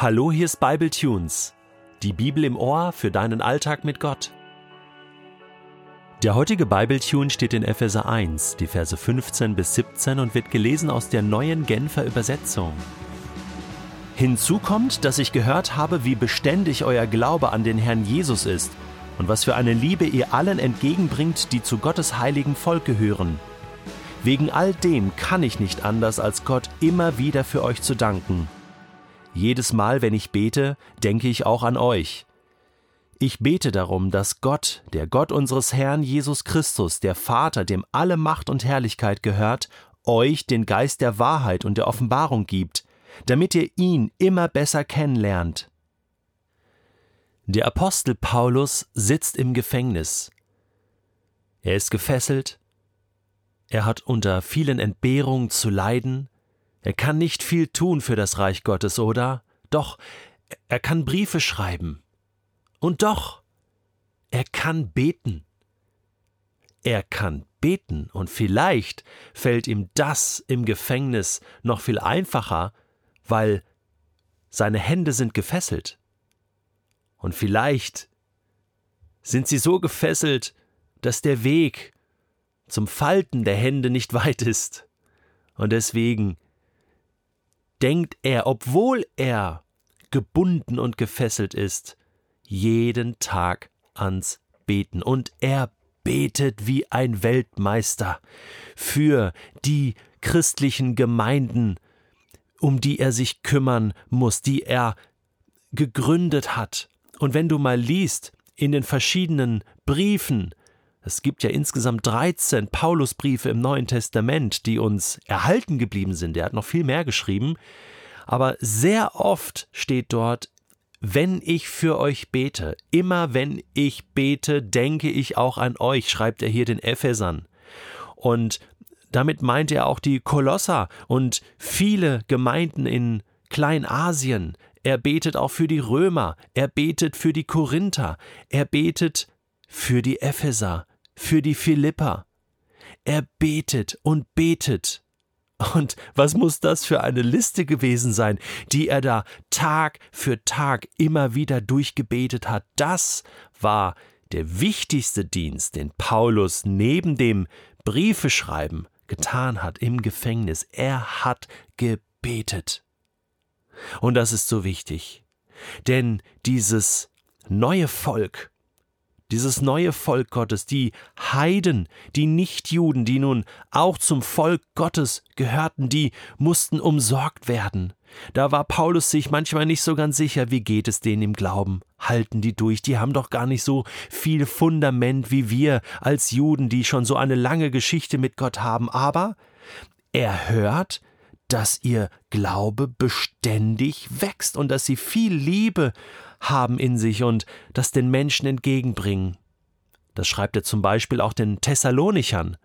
Hallo, hier ist Bible Tunes, die Bibel im Ohr für deinen Alltag mit Gott. Der heutige Bible Tune steht in Epheser 1, die Verse 15 bis 17 und wird gelesen aus der neuen Genfer Übersetzung. Hinzu kommt, dass ich gehört habe, wie beständig euer Glaube an den Herrn Jesus ist und was für eine Liebe ihr allen entgegenbringt, die zu Gottes heiligen Volk gehören. Wegen all dem kann ich nicht anders, als Gott immer wieder für euch zu danken. Jedes Mal, wenn ich bete, denke ich auch an euch. Ich bete darum, dass Gott, der Gott unseres Herrn Jesus Christus, der Vater, dem alle Macht und Herrlichkeit gehört, euch den Geist der Wahrheit und der Offenbarung gibt, damit ihr ihn immer besser kennenlernt. Der Apostel Paulus sitzt im Gefängnis. Er ist gefesselt, er hat unter vielen Entbehrungen zu leiden, er kann nicht viel tun für das Reich Gottes, oder? Doch, er kann Briefe schreiben. Und doch, er kann beten. Er kann beten, und vielleicht fällt ihm das im Gefängnis noch viel einfacher, weil seine Hände sind gefesselt. Und vielleicht sind sie so gefesselt, dass der Weg zum Falten der Hände nicht weit ist. Und deswegen denkt er, obwohl er gebunden und gefesselt ist, jeden Tag ans Beten. Und er betet wie ein Weltmeister für die christlichen Gemeinden, um die er sich kümmern muss, die er gegründet hat. Und wenn du mal liest in den verschiedenen Briefen, es gibt ja insgesamt 13 Paulusbriefe im Neuen Testament, die uns erhalten geblieben sind. Er hat noch viel mehr geschrieben. Aber sehr oft steht dort, wenn ich für euch bete, immer wenn ich bete, denke ich auch an euch, schreibt er hier den Ephesern. Und damit meint er auch die Kolosser und viele Gemeinden in Kleinasien. Er betet auch für die Römer, er betet für die Korinther, er betet für die Epheser, für die Philipper. Er betet und betet. Und was muss das für eine Liste gewesen sein, die er da Tag für Tag immer wieder durchgebetet hat? Das war der wichtigste Dienst, den Paulus neben dem Briefeschreiben getan hat im Gefängnis. Er hat gebetet. Und das ist so wichtig. Denn dieses neue Volk, dieses neue Volk Gottes, die Heiden, die Nichtjuden, die nun auch zum Volk Gottes gehörten, die mussten umsorgt werden. Da war Paulus sich manchmal nicht so ganz sicher, wie geht es denen im Glauben? Halten die durch? Die haben doch gar nicht so viel Fundament wie wir als Juden, die schon so eine lange Geschichte mit Gott haben. Aber er hört, dass ihr Glaube beständig wächst und dass sie viel Liebe haben in sich und das den Menschen entgegenbringen. Das schreibt er zum Beispiel auch den Thessalonichern,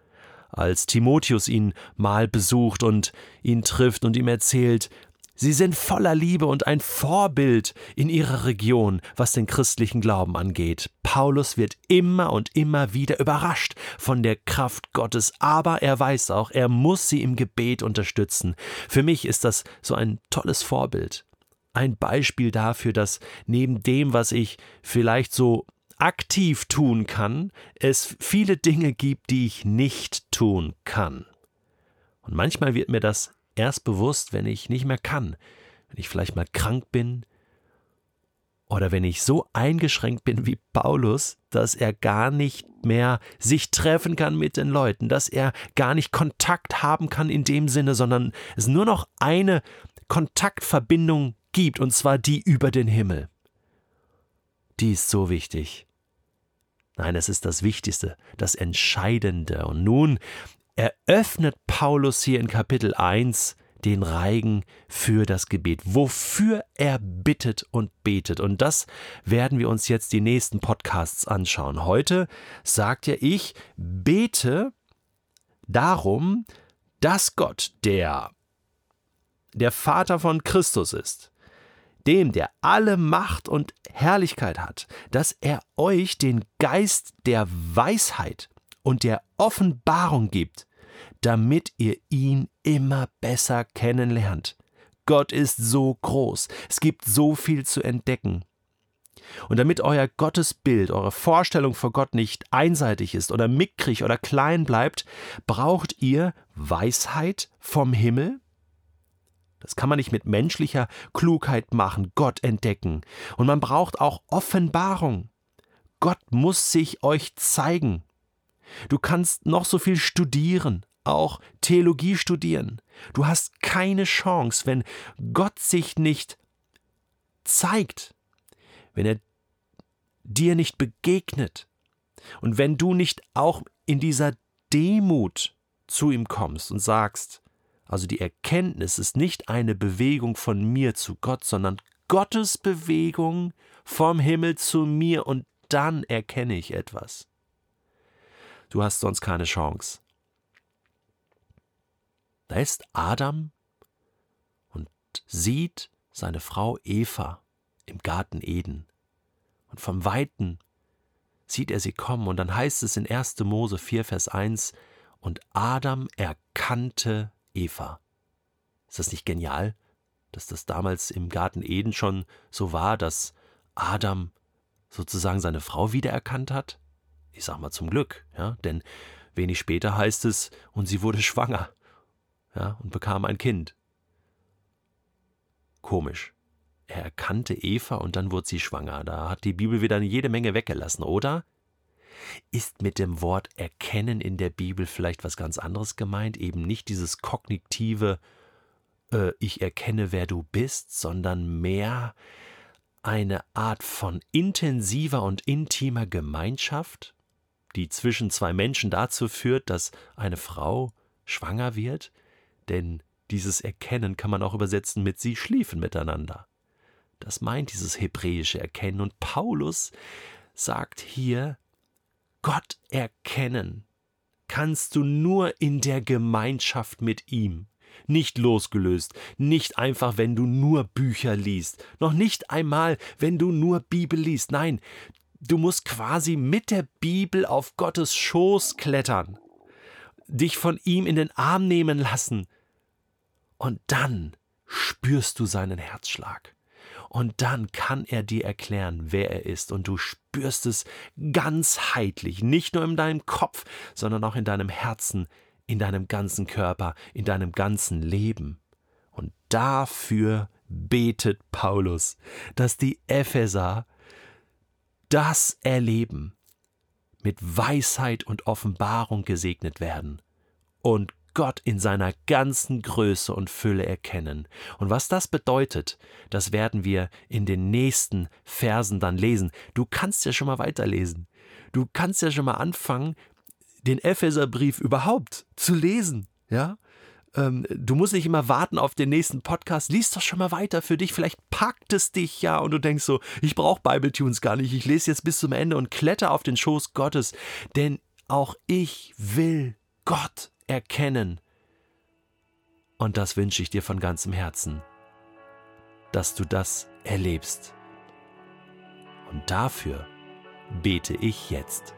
als Timotheus ihn mal besucht und ihn trifft und ihm erzählt, Sie sind voller Liebe und ein Vorbild in ihrer Region, was den christlichen Glauben angeht. Paulus wird immer und immer wieder überrascht von der Kraft Gottes, aber er weiß auch, er muss sie im Gebet unterstützen. Für mich ist das so ein tolles Vorbild ein Beispiel dafür, dass neben dem, was ich vielleicht so aktiv tun kann, es viele Dinge gibt, die ich nicht tun kann. Und manchmal wird mir das erst bewusst, wenn ich nicht mehr kann, wenn ich vielleicht mal krank bin oder wenn ich so eingeschränkt bin wie Paulus, dass er gar nicht mehr sich treffen kann mit den Leuten, dass er gar nicht Kontakt haben kann in dem Sinne, sondern es nur noch eine Kontaktverbindung gibt, und zwar die über den Himmel. Die ist so wichtig. Nein, es ist das Wichtigste, das Entscheidende. Und nun eröffnet Paulus hier in Kapitel 1 den Reigen für das Gebet, wofür er bittet und betet. Und das werden wir uns jetzt die nächsten Podcasts anschauen. Heute sagt ja ich, bete darum, dass Gott, der der Vater von Christus ist, dem, der alle Macht und Herrlichkeit hat, dass er euch den Geist der Weisheit und der Offenbarung gibt, damit ihr ihn immer besser kennenlernt. Gott ist so groß. Es gibt so viel zu entdecken. Und damit euer Gottesbild, eure Vorstellung vor Gott nicht einseitig ist oder mickrig oder klein bleibt, braucht ihr Weisheit vom Himmel. Das kann man nicht mit menschlicher Klugheit machen, Gott entdecken. Und man braucht auch Offenbarung. Gott muss sich euch zeigen. Du kannst noch so viel studieren, auch Theologie studieren. Du hast keine Chance, wenn Gott sich nicht zeigt, wenn er dir nicht begegnet und wenn du nicht auch in dieser Demut zu ihm kommst und sagst, also die Erkenntnis ist nicht eine Bewegung von mir zu Gott, sondern Gottes Bewegung vom Himmel zu mir und dann erkenne ich etwas. Du hast sonst keine Chance. Da ist Adam und sieht seine Frau Eva im Garten Eden. Und vom Weiten sieht er sie kommen, und dann heißt es in 1. Mose 4, Vers 1, und Adam erkannte Eva. Ist das nicht genial, dass das damals im Garten Eden schon so war, dass Adam sozusagen seine Frau wiedererkannt hat? Ich sag mal zum Glück, ja, denn wenig später heißt es, und sie wurde schwanger, ja, und bekam ein Kind. Komisch. Er erkannte Eva und dann wurde sie schwanger. Da hat die Bibel wieder jede Menge weggelassen, oder? Ist mit dem Wort erkennen in der Bibel vielleicht was ganz anderes gemeint? Eben nicht dieses kognitive äh, Ich erkenne, wer du bist, sondern mehr eine Art von intensiver und intimer Gemeinschaft, die zwischen zwei Menschen dazu führt, dass eine Frau schwanger wird? Denn dieses Erkennen kann man auch übersetzen mit sie schliefen miteinander. Das meint dieses hebräische Erkennen. Und Paulus sagt hier, Gott erkennen kannst du nur in der Gemeinschaft mit ihm. Nicht losgelöst, nicht einfach, wenn du nur Bücher liest, noch nicht einmal, wenn du nur Bibel liest. Nein, du musst quasi mit der Bibel auf Gottes Schoß klettern, dich von ihm in den Arm nehmen lassen, und dann spürst du seinen Herzschlag. Und dann kann er dir erklären, wer er ist. Und du spürst es ganzheitlich, nicht nur in deinem Kopf, sondern auch in deinem Herzen, in deinem ganzen Körper, in deinem ganzen Leben. Und dafür betet Paulus, dass die Epheser das erleben, mit Weisheit und Offenbarung gesegnet werden und Gott in seiner ganzen Größe und Fülle erkennen. Und was das bedeutet, das werden wir in den nächsten Versen dann lesen. Du kannst ja schon mal weiterlesen. Du kannst ja schon mal anfangen, den Epheserbrief überhaupt zu lesen. Ja? Ähm, du musst nicht immer warten auf den nächsten Podcast. Lies doch schon mal weiter für dich. Vielleicht packt es dich ja und du denkst so, ich brauche Bibletunes gar nicht. Ich lese jetzt bis zum Ende und kletter auf den Schoß Gottes. Denn auch ich will Gott erkennen. Und das wünsche ich dir von ganzem Herzen, dass du das erlebst. Und dafür bete ich jetzt.